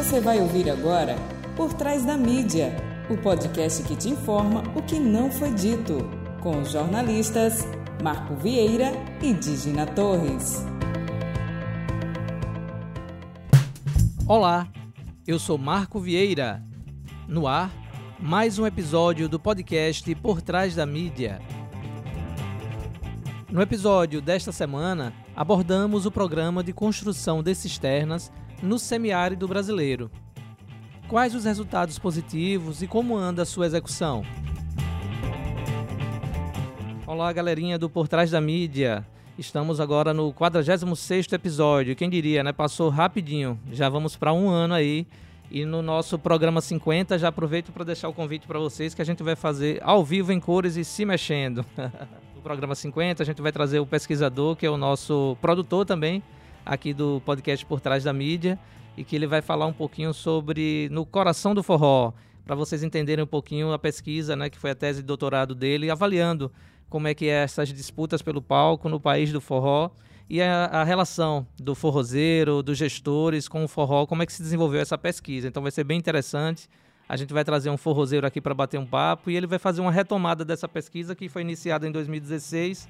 Você vai ouvir agora Por Trás da Mídia, o podcast que te informa o que não foi dito, com os jornalistas Marco Vieira e Digina Torres. Olá, eu sou Marco Vieira. No ar, mais um episódio do podcast Por Trás da Mídia. No episódio desta semana, abordamos o programa de construção de cisternas no semiárido brasileiro. Quais os resultados positivos e como anda a sua execução? Olá, galerinha do Por Trás da Mídia. Estamos agora no 46º episódio. Quem diria, né? Passou rapidinho. Já vamos para um ano aí. E no nosso programa 50, já aproveito para deixar o convite para vocês que a gente vai fazer ao vivo em cores e se mexendo. no programa 50, a gente vai trazer o pesquisador, que é o nosso produtor também, aqui do podcast Por Trás da Mídia, e que ele vai falar um pouquinho sobre No Coração do Forró, para vocês entenderem um pouquinho a pesquisa, né, que foi a tese de doutorado dele, avaliando como é que é essas disputas pelo palco no país do forró e a, a, relação do forrozeiro, dos gestores com o forró, como é que se desenvolveu essa pesquisa. Então vai ser bem interessante. A gente vai trazer um forrozeiro aqui para bater um papo e ele vai fazer uma retomada dessa pesquisa que foi iniciada em 2016,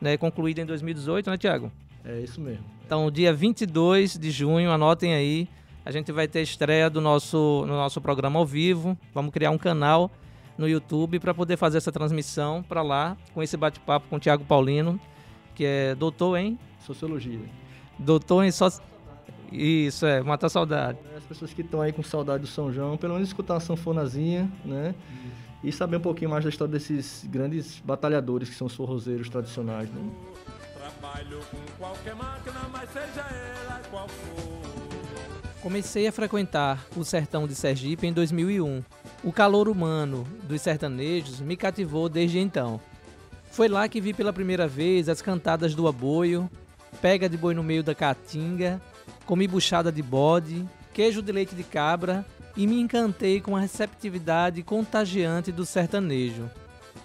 né, concluída em 2018, né, Tiago? É isso mesmo. Então, dia 22 de junho, anotem aí, a gente vai ter estreia do nosso, no nosso programa ao vivo. Vamos criar um canal no YouTube para poder fazer essa transmissão para lá, com esse bate-papo com o Tiago Paulino, que é doutor em Sociologia. Doutor em so... Isso, é, matar saudade. As pessoas que estão aí com saudade do São João, pelo menos escutar uma sanfonazinha, né? E saber um pouquinho mais da história desses grandes batalhadores que são os forrozeiros tradicionais, né? Trabalho com qualquer máquina, mas seja ela qual for. Comecei a frequentar o sertão de Sergipe em 2001. O calor humano dos sertanejos me cativou desde então. Foi lá que vi pela primeira vez as cantadas do aboio, pega de boi no meio da caatinga, comi buchada de bode, queijo de leite de cabra e me encantei com a receptividade contagiante do sertanejo.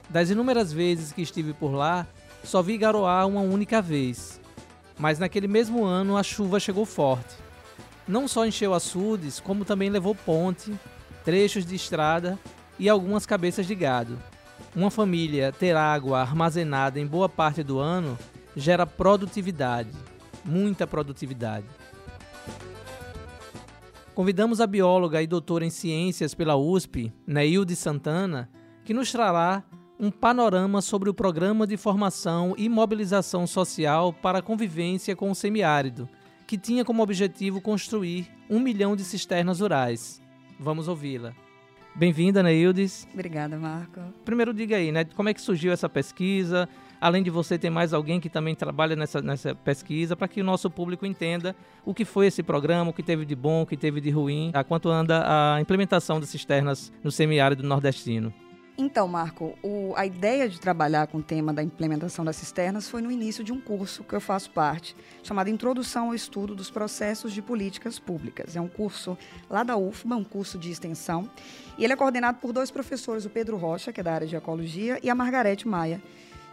Das inúmeras vezes que estive por lá, só vi garoar uma única vez. Mas naquele mesmo ano a chuva chegou forte. Não só encheu açudes, como também levou ponte, trechos de estrada e algumas cabeças de gado. Uma família ter água armazenada em boa parte do ano gera produtividade, muita produtividade. Convidamos a bióloga e doutora em ciências pela USP, Neilde Santana, que nos trará um panorama sobre o Programa de Formação e Mobilização Social para a Convivência com o Semiárido, que tinha como objetivo construir um milhão de cisternas rurais. Vamos ouvi-la. Bem-vinda, Neildes. Obrigada, Marco. Primeiro diga aí, né, como é que surgiu essa pesquisa? Além de você, tem mais alguém que também trabalha nessa, nessa pesquisa para que o nosso público entenda o que foi esse programa, o que teve de bom, o que teve de ruim, a quanto anda a implementação das cisternas no semiárido nordestino. Então, Marco, o, a ideia de trabalhar com o tema da implementação das cisternas foi no início de um curso que eu faço parte, chamado Introdução ao Estudo dos Processos de Políticas Públicas. É um curso lá da UFBA, um curso de extensão, e ele é coordenado por dois professores, o Pedro Rocha, que é da área de Ecologia, e a Margarete Maia,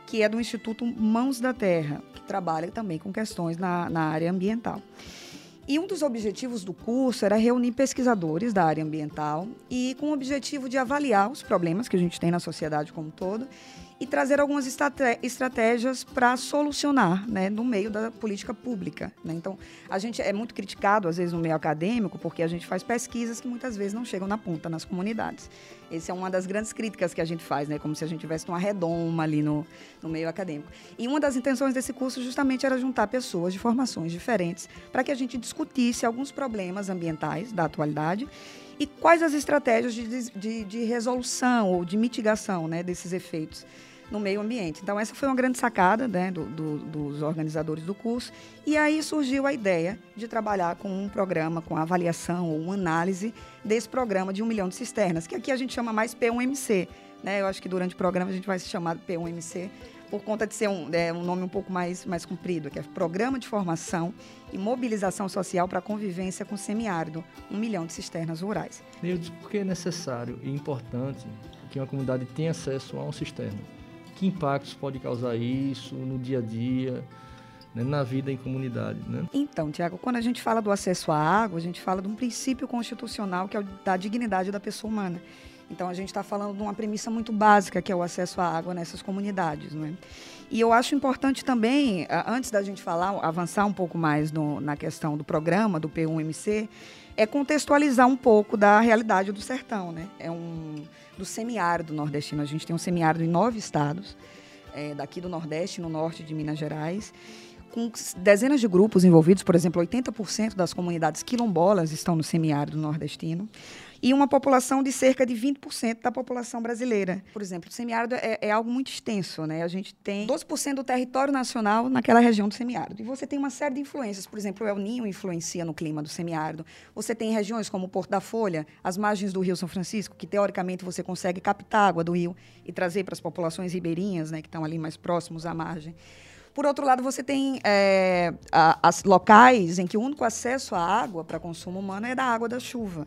que é do Instituto Mãos da Terra, que trabalha também com questões na, na área ambiental. E um dos objetivos do curso era reunir pesquisadores da área ambiental e com o objetivo de avaliar os problemas que a gente tem na sociedade como um todo e trazer algumas estratégias para solucionar né, no meio da política pública. Né? Então, a gente é muito criticado, às vezes, no meio acadêmico, porque a gente faz pesquisas que muitas vezes não chegam na ponta, nas comunidades. Essa é uma das grandes críticas que a gente faz, né? como se a gente tivesse uma redoma ali no, no meio acadêmico. E uma das intenções desse curso justamente era juntar pessoas de formações diferentes para que a gente discutisse alguns problemas ambientais da atualidade e quais as estratégias de, de, de resolução ou de mitigação né, desses efeitos no meio ambiente. Então, essa foi uma grande sacada né, do, do, dos organizadores do curso. E aí surgiu a ideia de trabalhar com um programa, com avaliação ou uma análise desse programa de um milhão de cisternas, que aqui a gente chama mais P1MC. Né? Eu acho que durante o programa a gente vai se chamar de P1MC, por conta de ser um, é, um nome um pouco mais, mais comprido, que é Programa de Formação e Mobilização Social para a Convivência com Semiárido, um milhão de cisternas rurais. Nildes, por que é necessário e importante que uma comunidade tenha acesso a uma cisterna? Que impactos pode causar isso no dia a dia? né, na vida em comunidade. Né? Então, Tiago, quando a gente fala do acesso à água, a gente fala de um princípio constitucional que é o da dignidade da pessoa humana. Então, a gente está falando de uma premissa muito básica, que é o acesso à água nessas comunidades. Né? E eu acho importante também, antes da gente falar, avançar um pouco mais no, na questão do programa, do P1MC, é contextualizar um pouco da realidade do sertão. Né? É um do semiárido nordestino. A gente tem um semiárido em nove estados, é, daqui do Nordeste, no norte de Minas Gerais com dezenas de grupos envolvidos, por exemplo, 80% das comunidades quilombolas estão no semiárido nordestino e uma população de cerca de 20% da população brasileira. Por exemplo, o semiárido é, é, algo muito extenso, né? A gente tem 12% do território nacional naquela região do semiárido. E você tem uma série de influências. Por exemplo, o El Ninho influencia no clima do semiárido. Você tem regiões como o Porto da Folha, as margens do Rio São Francisco, que teoricamente você consegue captar água do rio e trazer para as populações ribeirinhas, né, que estão ali mais próximos à margem. Por outro lado, você tem é, as locais em que o único acesso à água para consumo humano é da água da chuva.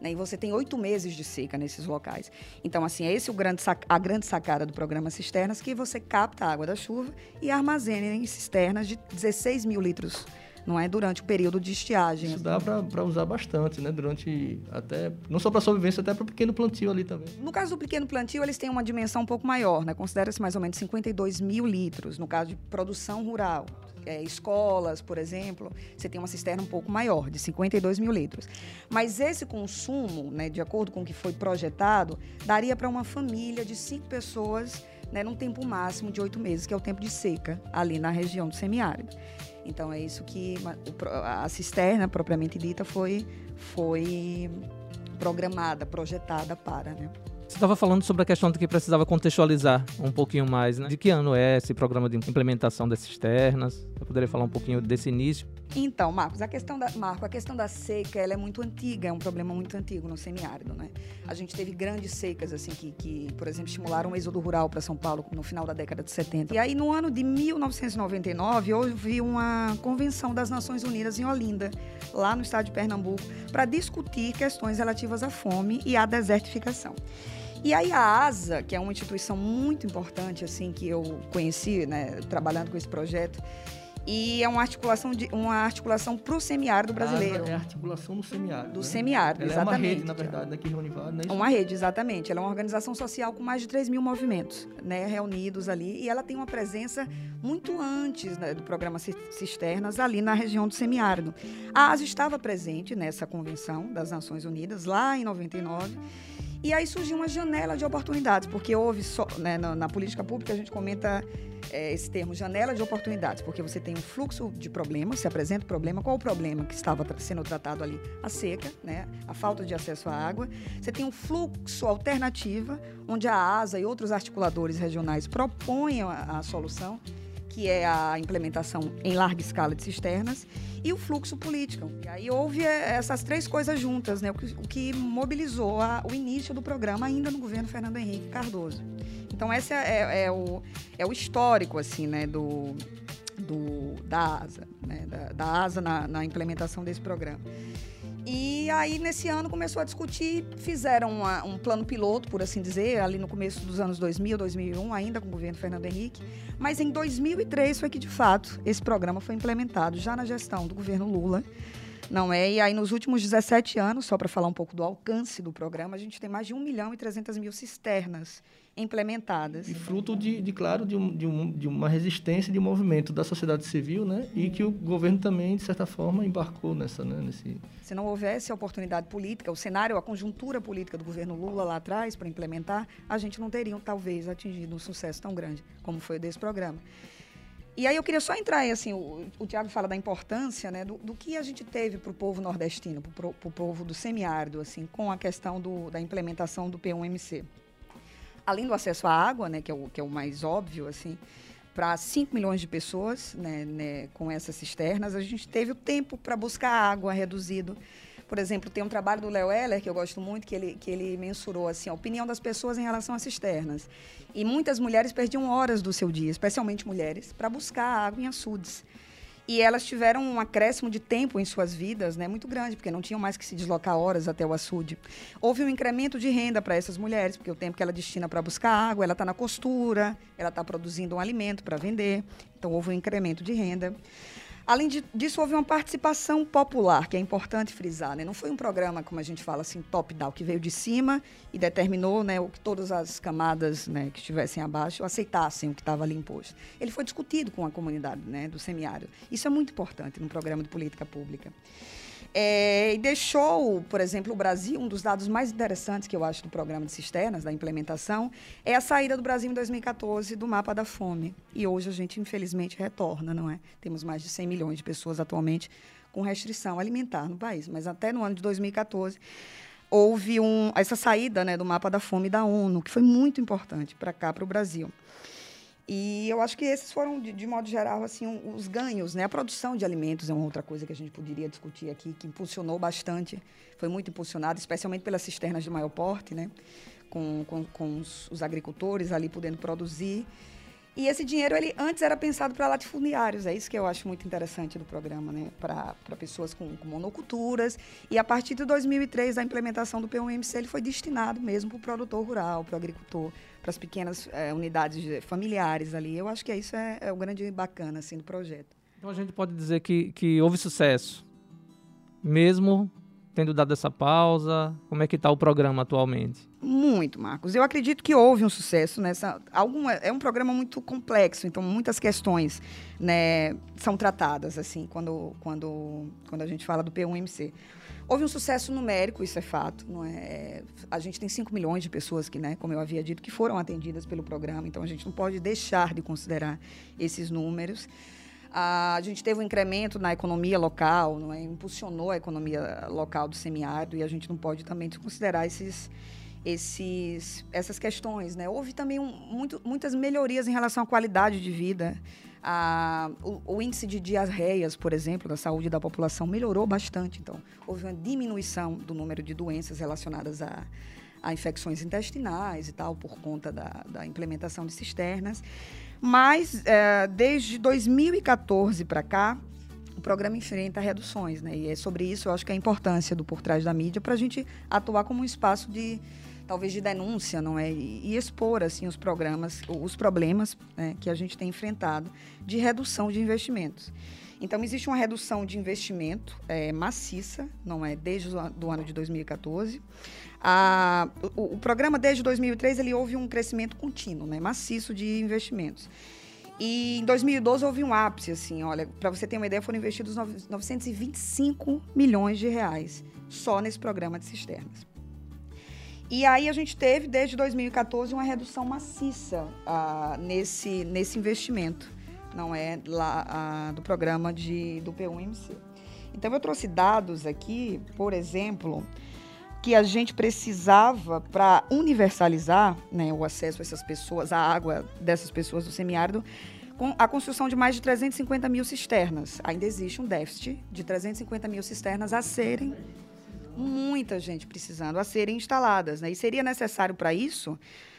Né? E você tem oito meses de seca nesses locais. Então, assim, é esse o grande a grande sacada do programa Cisternas, que você capta a água da chuva e armazena em cisternas de 16 mil litros não é durante o período de estiagem. Isso dá para usar bastante, né? Durante até não só para sobrevivência, até para o pequeno plantio ali também. No caso do pequeno plantio, eles têm uma dimensão um pouco maior, né? Considera-se mais ou menos 52 mil litros no caso de produção rural é, escolas, por exemplo, você tem uma cisterna um pouco maior, de 52 mil litros. Mas esse consumo, né, de acordo com o que foi projetado, daria para uma família de cinco pessoas né, num tempo máximo de oito meses, que é o tempo de seca ali na região do semiárido. Então é isso que a cisterna propriamente dita foi foi programada, projetada para, né? Você estava falando sobre a questão de que precisava contextualizar um pouquinho mais, né? De que ano é esse programa de implementação das cisternas? Você poderia falar um pouquinho desse início? Então, Marcos, a questão da Marco, a questão da seca, ela é muito antiga, é um problema muito antigo no semiárido, né? A gente teve grandes secas assim que, que por exemplo, estimularam o êxodo rural para São Paulo no final da década de 70. E aí no ano de 1999 houve uma convenção das Nações Unidas em Olinda, lá no estado de Pernambuco, para discutir questões relativas à fome e à desertificação. E aí a ASA, que é uma instituição muito importante assim que eu conheci, né, trabalhando com esse projeto, e é uma articulação de uma articulação para o semiárido brasileiro. é a articulação do semiárido. Do né? semiárido, Ela exatamente. É uma rede, na verdade, daqui vários, né? Uma rede, exatamente. Ela é uma organização social com mais de 3 mil movimentos, né, reunidos ali, e ela tem uma presença muito antes né, do programa Cisternas ali na região do semiárido. A ASA estava presente nessa convenção das Nações Unidas lá em 99 e aí surgiu uma janela de oportunidades, porque houve, só, né, na, na, política pública, a gente comenta é, esse termo, janela de oportunidades, porque você tem um fluxo de problemas, se apresenta o problema, qual o problema que estava sendo tratado ali? A seca, né, a falta de acesso à água. Você tem um fluxo alternativa, onde a ASA e outros articuladores regionais propõem a, a solução que é a implementação em larga escala de cisternas, e o fluxo político. E aí houve eh, essas três coisas juntas, né? o, que, mobilizou a, o início do programa ainda no governo Fernando Henrique Cardoso. Então esse é, é, é o, é o histórico assim, né, do, do, da ASA, né, da, da ASA na, na implementação desse programa. E aí, nesse ano, começou a discutir, fizeram uma, um plano piloto, por assim dizer, ali no começo dos anos 2000, 2001, ainda com o governo Fernando Henrique. Mas em 2003 foi que, de fato, esse programa foi implementado, já na gestão do governo Lula. Não é? E aí, nos últimos 17 anos, só para falar um pouco do alcance do programa, a gente tem mais de 1 milhão e 300 mil cisternas implementadas. E fruto de, de claro, de, um, de, um, de, uma resistência de um movimento da sociedade civil, né? E que o governo também, de certa forma, embarcou nessa, né? Nesse... Se não houvesse a oportunidade política, o cenário, a conjuntura política do governo Lula lá atrás para implementar, a gente não teria, talvez, atingido um sucesso tão grande como foi o desse programa. E aí eu queria só entrar aí, assim, o, o Tiago fala da importância, né, do, do que a gente teve para o povo nordestino, para o povo do semiárido, assim, com a questão do, da implementação do P1MC além do acesso à água, né, que é o, que é o mais óbvio, assim, para 5 milhões de pessoas né, né, com essas cisternas, a gente teve o tempo para buscar água reduzido. Por exemplo, tem um trabalho do Léo Heller, que eu gosto muito, que ele, que ele mensurou assim, a opinião das pessoas em relação às cisternas. E muitas mulheres perdiam horas do seu dia, especialmente mulheres, para buscar água em açudes. E elas tiveram um acréscimo de tempo em suas vidas né, muito grande, porque não tinham mais que se deslocar horas até o açude. Houve um incremento de renda para essas mulheres, porque o tempo que ela destina para buscar água, ela está na costura, ela está produzindo um alimento para vender. Então, houve um incremento de renda. Além de, disso, houve uma participação popular, que é importante frisar. Né? Não foi um programa, como a gente fala assim, top-down, que veio de cima e determinou né, o que todas as camadas né, que estivessem abaixo aceitassem o que estava ali imposto. Ele foi discutido com a comunidade né, do semiárido. Isso é muito importante num programa de política pública. É, e deixou, por exemplo, o Brasil, um dos dados mais interessantes que eu acho do programa de cisternas, da implementação, é a saída do Brasil em 2014 do mapa da fome. E hoje a gente, infelizmente, retorna, não é? Temos mais de 100 milhões de pessoas atualmente com restrição alimentar no país. Mas até no ano de 2014 houve um, essa saída né, do mapa da fome da ONU, que foi muito importante para cá, para o Brasil. E eu acho que esses foram, de, de, modo geral, assim, os ganhos. Né? A produção de alimentos é uma outra coisa que a gente poderia discutir aqui, que impulsionou bastante, foi muito impulsionada, especialmente pelas cisternas de maior porte, né? com, com, com os, os agricultores ali podendo produzir. E esse dinheiro, ele antes era pensado para latifundiários, é isso que eu acho muito interessante do programa, né? Para pessoas com, com, monoculturas. E a partir de 2003, a implementação do P1MC, ele foi destinado mesmo para o produtor rural, para o agricultor, para as pequenas é, unidades familiares ali. Eu acho que isso é, é o grande bacana assim, do projeto. Então a gente pode dizer que, que houve sucesso, mesmo tendo dado essa pausa? Como é que está o programa atualmente? Muito, Marcos. Eu acredito que houve um sucesso nessa. Alguma, é um programa muito complexo, então muitas questões né, são tratadas assim quando, quando, quando a gente fala do P1MC. Houve um sucesso numérico, isso é fato. Não é? A gente tem 5 milhões de pessoas que, né, como eu havia dito, que foram atendidas pelo programa, então a gente não pode deixar de considerar esses números. A gente teve um incremento na economia local, não é? impulsionou a economia local do semiárido e a gente não pode também desconsiderar esses, esses, essas questões. Né? Houve também um, muito, muitas melhorias em relação à qualidade de vida. A, o, o, índice de diarreias, por exemplo, da saúde da população melhorou bastante. Então, houve uma diminuição do número de doenças relacionadas a, a infecções intestinais e tal, por conta da, da implementação de cisternas. Mas, é, desde 2014 para cá, o programa enfrenta reduções, né? E é sobre isso eu acho que é a importância do por trás da mídia para a gente atuar como um espaço de talvez de denúncia, não é? E, expor assim os programas, os problemas né, que a gente tem enfrentado de redução de investimentos. Então existe uma redução de investimento é, maciça, não é? Desde o ano de 2014. A, o, o, programa desde 2003 ele houve um crescimento contínuo, né, maciço de investimentos. E em 2012 houve um ápice, assim, olha, para você ter uma ideia, foram investidos 925 milhões de reais só nesse programa de cisternas. E aí a gente teve, desde 2014, uma redução maciça ah, nesse, nesse investimento, não é, lá ah, do programa de, do P1MC. Então eu trouxe dados aqui, por exemplo, que a gente precisava para universalizar né, o acesso a essas pessoas, a água dessas pessoas do semiárido, com a construção de mais de 350 mil cisternas. Ainda existe um déficit de 350 mil cisternas a serem, muita gente precisando, a serem instaladas. Né? E seria necessário para isso,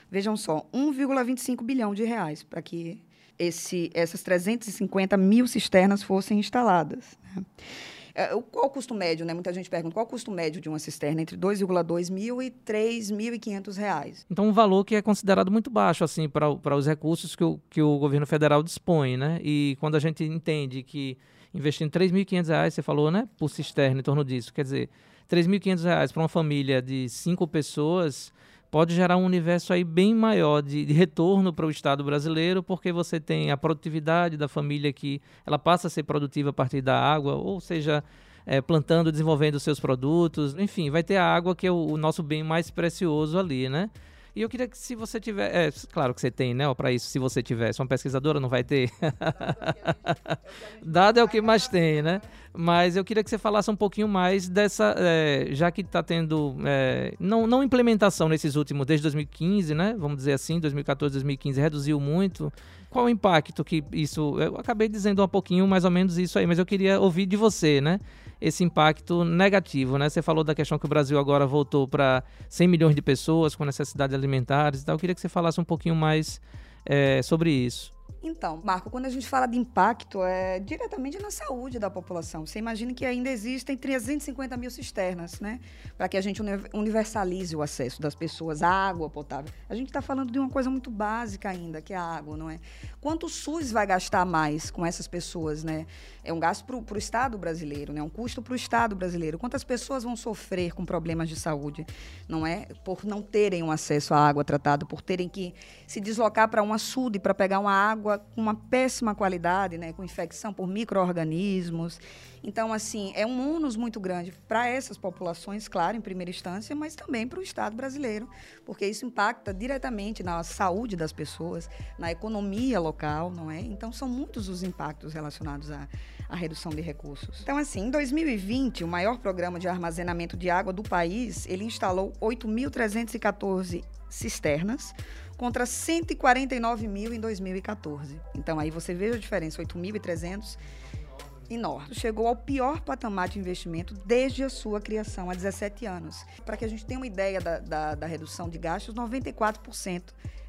vejam só, 1,25 bilhão de reais para que esse, essas 350 mil cisternas fossem instaladas. Né? É, qual o custo médio, né? Muita gente pergunta qual o custo médio de uma cisterna entre 2,2 mil e 3.500 reais. Então, um valor que é considerado muito baixo, assim, para os recursos que o, que o governo federal dispõe, né? E quando a gente entende que investindo 3.500 reais, você falou, né? Por cisterna, em torno disso, quer dizer, 3.500 reais para uma família de cinco pessoas pode gerar um universo aí bem maior de, de retorno para o Estado brasileiro, porque você tem a produtividade da família que ela passa a ser produtiva a partir da água, ou seja, é, plantando, desenvolvendo seus produtos, enfim, vai ter a água que é o, o nosso bem mais precioso ali, né? E eu queria que se você tiver, é, claro que você tem, né, para isso, se você tivesse uma pesquisadora não vai ter. Dado é o que mais tem, né? Mas eu queria que você falasse um pouquinho mais dessa, é, já que está tendo é, não, não implementação nesses últimos, desde 2015, né? Vamos dizer assim, 2014, 2015 reduziu muito. Qual o impacto que isso? Eu acabei dizendo um pouquinho mais ou menos isso aí, mas eu queria ouvir de você, né? Esse impacto negativo, né? Você falou da questão que o Brasil agora voltou para 100 milhões de pessoas com necessidades alimentares e tal. Eu queria que você falasse um pouquinho mais é, sobre isso. Então, Marco, quando a gente fala de impacto, é diretamente na saúde da população. Você imagina que ainda existem 350 mil cisternas, né? Para que a gente universalize o acesso das pessoas à água potável. A gente está falando de uma coisa muito básica ainda, que é a água, não é? Quanto o SUS vai gastar mais com essas pessoas, né? É um gasto para o Estado brasileiro, né? Um custo para o Estado brasileiro. Quantas pessoas vão sofrer com problemas de saúde, não é? Por não terem um acesso à água tratada, por terem que se deslocar para um açude para pegar uma água água com uma péssima qualidade, né, com infecção por micro-organismos. Então, assim, é um ônus muito grande para essas populações, claro, em primeira instância, mas também para o Estado brasileiro, porque isso impacta diretamente na saúde das pessoas, na economia local, não é? Então, são muitos os impactos relacionados à, à redução de recursos. Então, assim, em 2020, o maior programa de armazenamento de água do país, ele instalou 8.314 cisternas, contra 149 mil em 2014. Então aí você veja a diferença, 8.300 enorme. Chegou ao pior patamar de investimento desde a sua criação, há 17 anos. Para que a gente tenha uma ideia da, da, da redução de gastos, 94%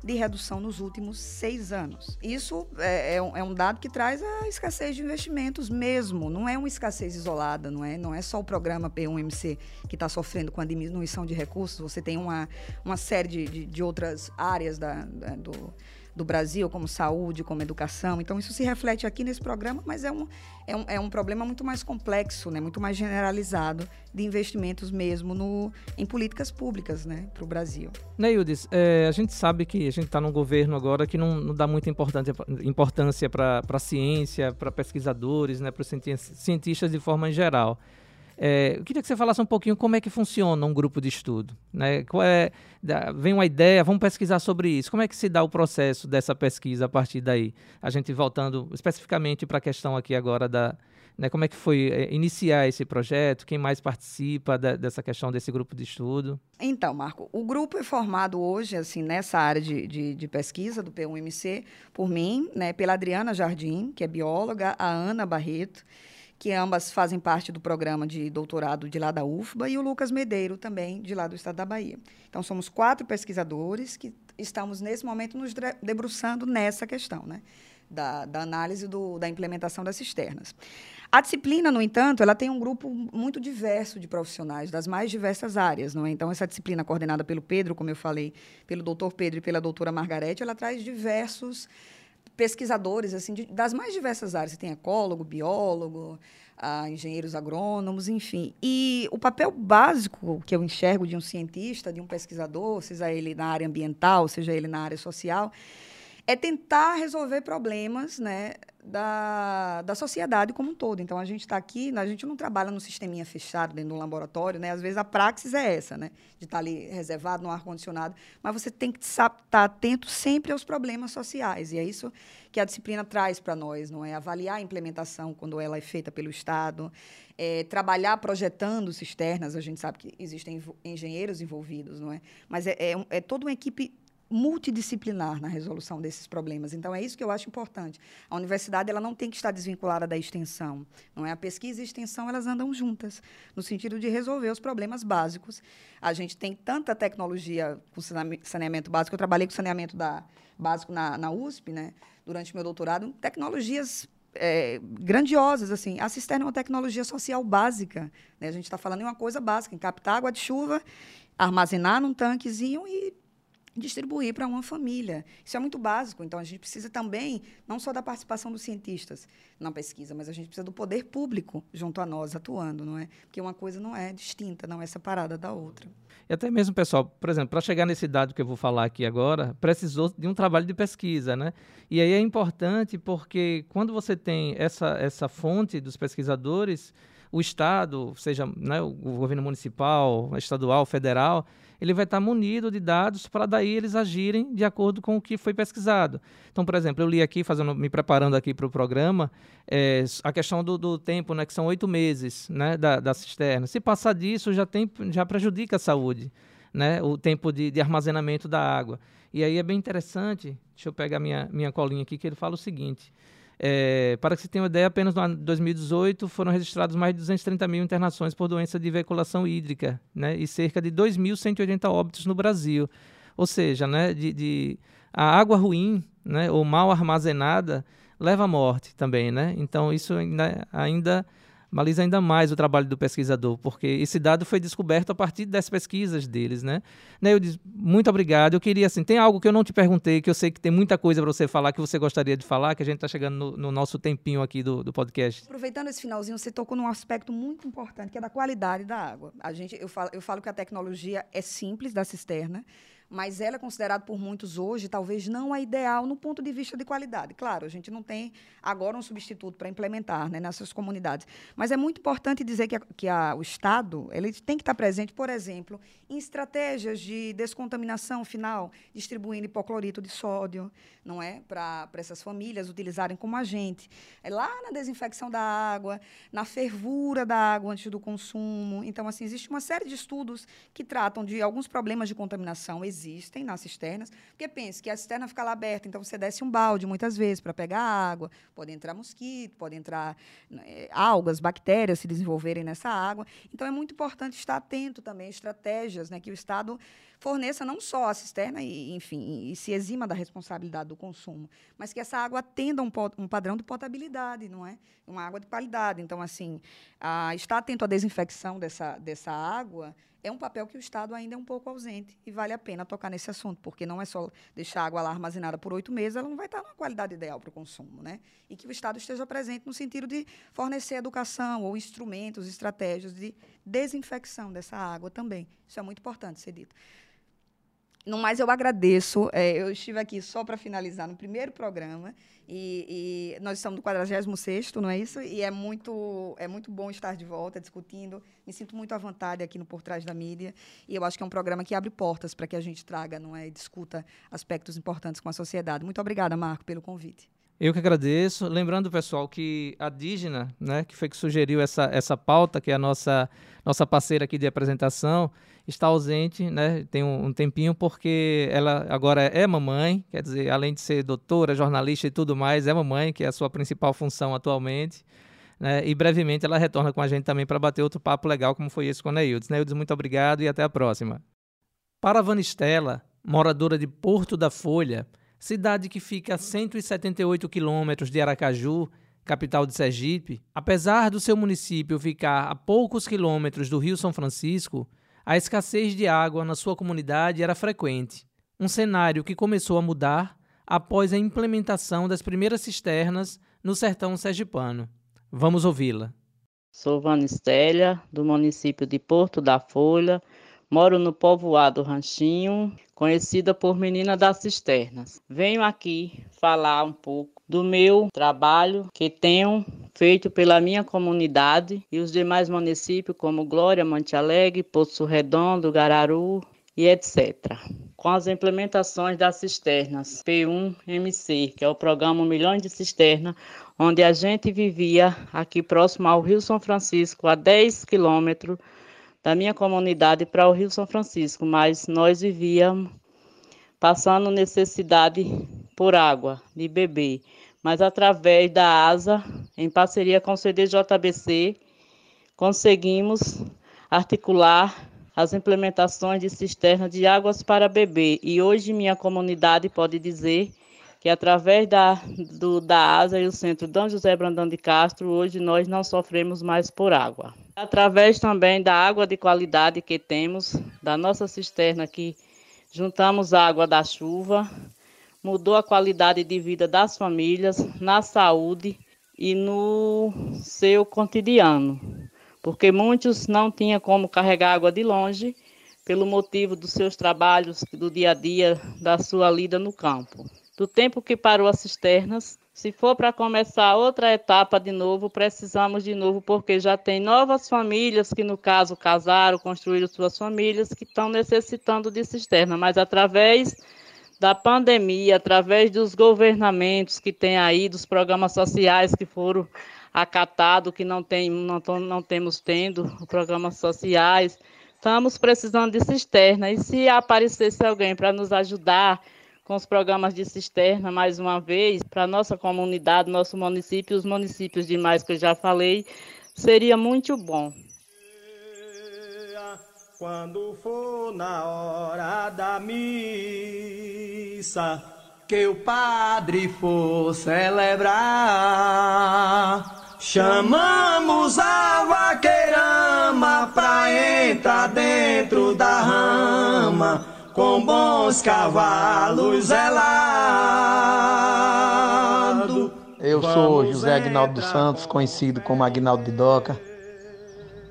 de redução nos últimos seis anos. Isso é, é, um, é, um, dado que traz a escassez de investimentos mesmo, não é uma escassez isolada, não é, não é só o programa P1MC que está sofrendo com a diminuição de recursos, você tem uma, uma série de, de, de outras áreas da, da do do Brasil, como saúde, como educação. Então, isso se reflete aqui nesse programa, mas é um, é um, é um problema muito mais complexo, né? muito mais generalizado de investimentos mesmo no, em políticas públicas né? para o Brasil. Neildes, é, a gente sabe que a gente está num governo agora que não, não dá muita importância, para a ciência, para pesquisadores, né? para cientistas de forma geral. É, eu queria que você falasse um pouquinho como é que funciona um grupo de estudo. Né? Qual é, vem uma ideia, vamos pesquisar sobre isso. Como é que se dá o processo dessa pesquisa a partir daí? A gente voltando especificamente para a questão aqui agora da. Né, como é que foi é, iniciar esse projeto? Quem mais participa de, dessa questão desse grupo de estudo? Então, Marco, o grupo é formado hoje, assim, nessa área de, de, de pesquisa do P1MC, por mim, né, pela Adriana Jardim, que é bióloga, a Ana Barreto, que ambas fazem parte do programa de doutorado de lá da UFBA, e o Lucas Medeiro, também de lá do estado da Bahia. Então, somos quatro pesquisadores que estamos, nesse momento, nos debruçando nessa questão, né? Da, da análise do, da implementação das cisternas. A disciplina, no entanto, ela tem um grupo muito diverso de profissionais, das mais diversas áreas. Não é? Então, essa disciplina coordenada pelo Pedro, como eu falei, pelo doutor Pedro e pela doutora Margarete, ela traz diversos pesquisadores assim de, das mais diversas áreas. Você tem ecólogo, biólogo, ah, engenheiros agrônomos, enfim. E o papel básico que eu enxergo de um cientista, de um pesquisador, seja ele na área ambiental, seja ele na área social, é tentar resolver problemas né, da, da sociedade como um todo. Então, a gente está aqui, a gente não trabalha no sisteminha fechado dentro de um laboratório, né? Às vezes a praxis é essa, né? De estar tá ali reservado no ar-condicionado. Mas você tem que estar tá atento sempre aos problemas sociais. E é isso que a disciplina traz para nós, não é? Avaliar a implementação quando ela é feita pelo Estado, é, trabalhar projetando cisternas. A gente sabe que existem engenheiros envolvidos, não é? Mas é, é, é toda uma equipe multidisciplinar na resolução desses problemas. Então, é isso que eu acho importante. A universidade ela não tem que estar desvinculada da extensão. Não é? A pesquisa e a extensão elas andam juntas, no sentido de resolver os problemas básicos. A gente tem tanta tecnologia com saneamento básico. Eu trabalhei com saneamento da, básico na, na USP, né, durante meu doutorado, tecnologias é, grandiosas assim. A cisterna é uma tecnologia social básica. Né? A gente está falando em uma coisa básica, em captar água de chuva, armazenar num tanquezinho e distribuir para uma família. Isso é muito básico. Então, a gente precisa também, não só da participação dos cientistas na pesquisa, mas a gente precisa do poder público junto a nós, atuando, não é? Porque uma coisa não é distinta, não é separada da outra. E até mesmo, pessoal, por exemplo, para chegar nesse dado que eu vou falar aqui agora, precisou de um trabalho de pesquisa, né? E aí é importante porque quando você tem essa, essa fonte dos pesquisadores, o Estado, seja né, o governo municipal, estadual, federal, ele vai estar munido de dados para daí eles agirem de acordo com o que foi pesquisado. Então, por exemplo, eu li aqui, fazendo, me preparando aqui para o programa, é, a questão do, do, tempo, né, que são oito meses né, da, da cisterna. Se passar disso, já, tem, já prejudica a saúde, né, o tempo de, de armazenamento da água. E aí é bem interessante, deixa eu pegar minha, minha colinha aqui, que ele fala o seguinte. É, para que você tenha uma ideia, apenas no ano de 2018 foram registrados mais de 230 mil internações por doença de veiculação hídrica né, e cerca de 2.180 óbitos no Brasil. Ou seja, né, de, de, a água ruim né, ou mal armazenada, leva à morte também, né? Então isso ainda, ainda baliza ainda mais o trabalho do pesquisador, porque esse dado foi descoberto a partir das pesquisas deles, né? né eu disse, muito obrigado. Eu queria, assim, tem algo que eu não te perguntei, que eu sei que tem muita coisa para você falar, que você gostaria de falar, que a gente está chegando no, no, nosso tempinho aqui do, do podcast. Aproveitando esse finalzinho, você tocou num aspecto muito importante, que é da qualidade da água. A gente, eu falo, eu falo que a tecnologia é simples da cisterna, mas ela é considerada por muitos hoje talvez não a ideal no ponto de vista de qualidade. Claro, a gente não tem agora um substituto para implementar né, nessas comunidades, mas é muito importante dizer que, a, que a, o Estado ele tem que estar presente, por exemplo, em estratégias de descontaminação final, distribuindo hipoclorito de sódio, não é, para essas famílias utilizarem como agente, é lá na desinfecção da água, na fervura da água antes do consumo. Então, assim, existe uma série de estudos que tratam de alguns problemas de contaminação existem nas cisternas, porque pense que a cisterna fica lá aberta, então você desce um balde muitas vezes para pegar água, pode entrar mosquito, pode entrar né, algas, bactérias se desenvolverem nessa água. Então é muito importante estar atento também a estratégias, né, que o Estado forneça não só a cisterna e, enfim, e se exima da responsabilidade do consumo, mas que essa água atenda um, um padrão de potabilidade, não é? Uma água de qualidade. Então, assim, a, estar atento à desinfecção dessa, dessa água é um papel que o Estado ainda é um pouco ausente e vale a pena tocar nesse assunto, porque não é só deixar a água lá armazenada por oito meses, ela não vai estar na qualidade ideal para o consumo, né? E que o Estado esteja presente no sentido de fornecer educação ou instrumentos, estratégias de desinfecção dessa água também. Isso é muito importante ser dito. No mais, eu agradeço. É, eu estive aqui só para finalizar no primeiro programa. E, e, nós estamos no 46 não é isso? E é muito, é muito bom estar de volta discutindo. Me sinto muito à vontade aqui no Por Trás da Mídia. E eu acho que é um programa que abre portas para que a gente traga não é, e discuta aspectos importantes com a sociedade. Muito obrigada, Marco, pelo convite. Eu que agradeço. Lembrando, pessoal, que a Dígena, né, que foi que sugeriu essa, essa pauta, que é a nossa, nossa parceira aqui de apresentação, está ausente, né? Tem um, um, tempinho porque ela agora é mamãe, quer dizer, além de ser doutora, jornalista e tudo mais, é mamãe, que é a sua principal função atualmente. Né? E brevemente ela retorna com a gente também para bater outro papo legal, como foi esse com a Neildes. Neildes, muito obrigado e até a próxima. Para a Vanistela, moradora de Porto da Folha, cidade que fica a 178 quilômetros de Aracaju, capital de Sergipe, apesar do seu município ficar a poucos quilômetros do Rio São Francisco, a escassez de água na sua comunidade era frequente, um cenário que começou a mudar após a implementação das primeiras cisternas no sertão sergipano. Vamos ouvi-la. Sou Vanistélia, do município de Porto da Folha. Moro no povoado Ranchinho, conhecida por Menina das Cisternas. Venho aqui falar um pouco do meu trabalho que tenho feito pela minha comunidade e os demais municípios como Glória, Monte Alegre, Poço Redondo, Gararu e etc. Com as implementações das cisternas P1MC, que é o programa Milhões de Cisternas, onde a gente vivia aqui próximo ao Rio São Francisco, a 10 quilômetros da minha comunidade para o Rio São Francisco, mas nós vivíamos passando necessidade por água, de beber mas através da ASA, em parceria com o CDJBC, conseguimos articular as implementações de cisternas de águas para beber. E hoje minha comunidade pode dizer que através da, do, da ASA e o Centro D. José Brandão de Castro, hoje nós não sofremos mais por água. Através também da água de qualidade que temos, da nossa cisterna que juntamos água da chuva, mudou a qualidade de vida das famílias, na saúde e no seu cotidiano, porque muitos não tinham como carregar água de longe pelo motivo dos seus trabalhos do dia a dia, da sua lida no campo. Do tempo que parou as cisternas, se for para começar outra etapa de novo, precisamos de novo, porque já tem novas famílias que, no caso, casaram, construíram suas famílias, que estão necessitando de cisterna, mas através da pandemia, através dos governamentos que tem aí, dos programas sociais que foram acatados, que não, tem, não, não temos tendo, programas sociais. Estamos precisando de cisterna. E se aparecesse alguém para nos ajudar com os programas de cisterna, mais uma vez, para nossa comunidade, nosso município os municípios demais que eu já falei, seria muito bom. Quando for na hora da missa, que o padre for celebrar. Chamamos a vaqueirama pra entrar dentro da rama com bons cavalos zelado. Eu sou José Agnaldo dos Santos, conhecido como Agnaldo de Doca.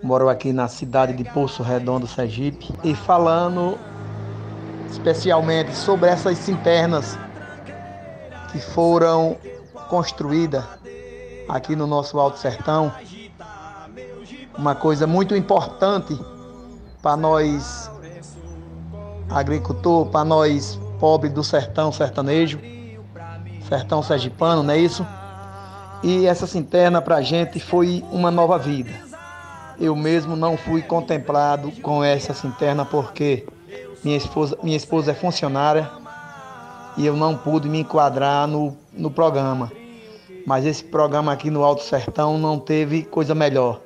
Moro aqui na cidade de Poço Redondo, Sergipe. E falando especialmente sobre essas cinternas que foram construídas aqui no nosso Alto Sertão. Uma coisa muito importante para nós agricultor, para nós pobres do sertão sertanejo, sertão sergipano, não é isso? E essa cinterna para a gente foi uma nova vida. Eu mesmo não fui contemplado com essa cinterna porque minha esposa, minha esposa é funcionária e eu não pude me enquadrar no, no programa. Mas esse programa aqui no Alto Sertão não teve coisa melhor.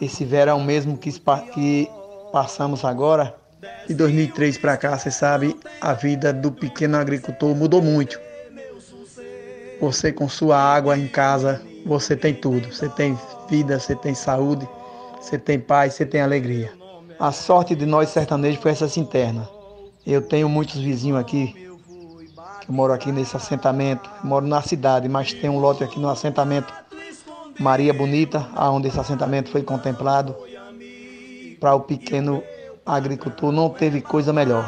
Esse verão mesmo que, que passamos agora, de 2003 para cá, você sabe, a vida do pequeno agricultor mudou muito. Você com sua água em casa, você tem tudo. Você tem vida, você tem saúde, você tem paz, você tem alegria. A sorte de nós sertanejos foi essa interna. Eu tenho muitos vizinhos aqui, que moram aqui nesse assentamento. Moro na cidade, mas tem um lote aqui no assentamento Maria Bonita, aonde esse assentamento foi contemplado. Para o pequeno agricultor não teve coisa melhor.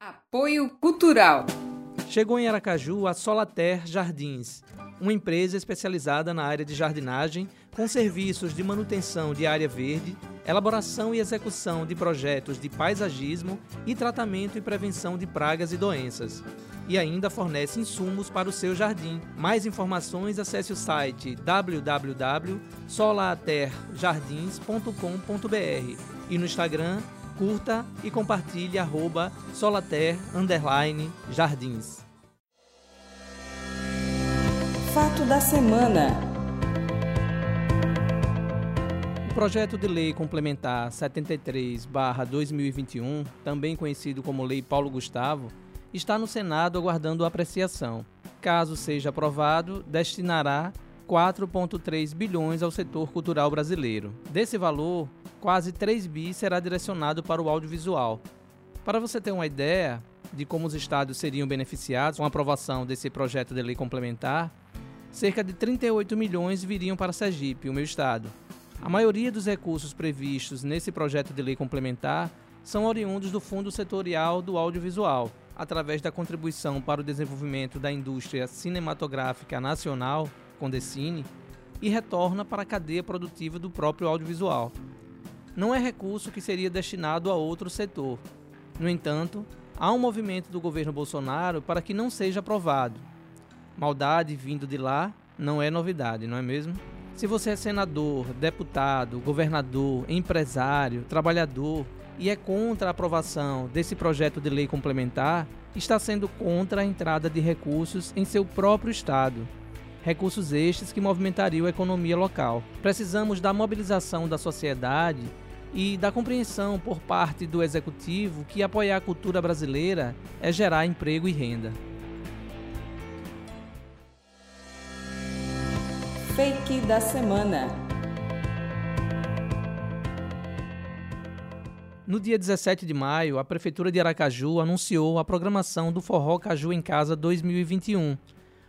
Apoio Cultural. Chegou em Aracaju a Solater Jardins, uma empresa especializada na área de jardinagem, com serviços de manutenção de área verde, elaboração e execução de projetos de paisagismo e tratamento e prevenção de pragas e doenças. E ainda fornece insumos para o seu jardim. Mais informações acesse o site www.solaterjardins.com.br e no Instagram curta e compartilhe arroba solater jardins. Fato da semana. Projeto de lei complementar 73/2021, também conhecido como Lei Paulo Gustavo, está no Senado aguardando apreciação. Caso seja aprovado, destinará 4,3 bilhões ao setor cultural brasileiro. Desse valor, quase 3 bi será direcionado para o audiovisual. Para você ter uma ideia de como os estados seriam beneficiados com a aprovação desse projeto de lei complementar, cerca de 38 milhões viriam para Sergipe, o meu estado. A maioria dos recursos previstos nesse projeto de lei complementar são oriundos do Fundo Setorial do Audiovisual, através da contribuição para o desenvolvimento da indústria cinematográfica nacional, Condecine, e retorna para a cadeia produtiva do próprio audiovisual. Não é recurso que seria destinado a outro setor. No entanto, há um movimento do governo Bolsonaro para que não seja aprovado. Maldade vindo de lá não é novidade, não é mesmo? Se você é senador, deputado, governador, empresário, trabalhador e é contra a aprovação desse projeto de lei complementar, está sendo contra a entrada de recursos em seu próprio estado. Recursos estes que movimentariam a economia local. Precisamos da mobilização da sociedade e da compreensão por parte do executivo que apoiar a cultura brasileira é gerar emprego e renda. Fake da semana. No dia 17 de maio, a Prefeitura de Aracaju anunciou a programação do Forró Caju em Casa 2021,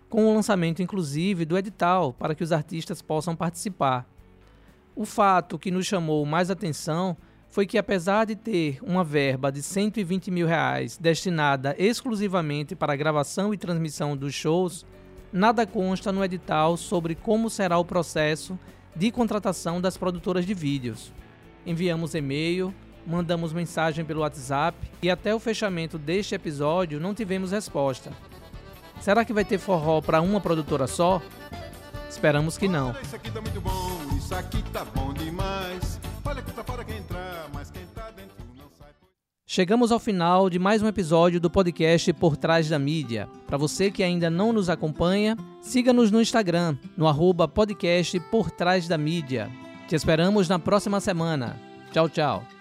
com o lançamento inclusive do edital para que os artistas possam participar. O fato que nos chamou mais atenção foi que, apesar de ter uma verba de 120 mil reais destinada exclusivamente para a gravação e transmissão dos shows, nada consta no edital sobre como será o processo de contratação das produtoras de vídeos. Enviamos e-mail, mandamos mensagem pelo WhatsApp e até o fechamento deste episódio não tivemos resposta. Será que vai ter forró para uma produtora só? Esperamos que não. Isso aqui tá muito bom, isso aqui tá bom demais. Chegamos ao final de mais um episódio do podcast Por Trás da Mídia. Para você que ainda não nos acompanha, siga-nos no Instagram, no arroba podcast Por Trás da Mídia. Te esperamos na próxima semana. Tchau, tchau.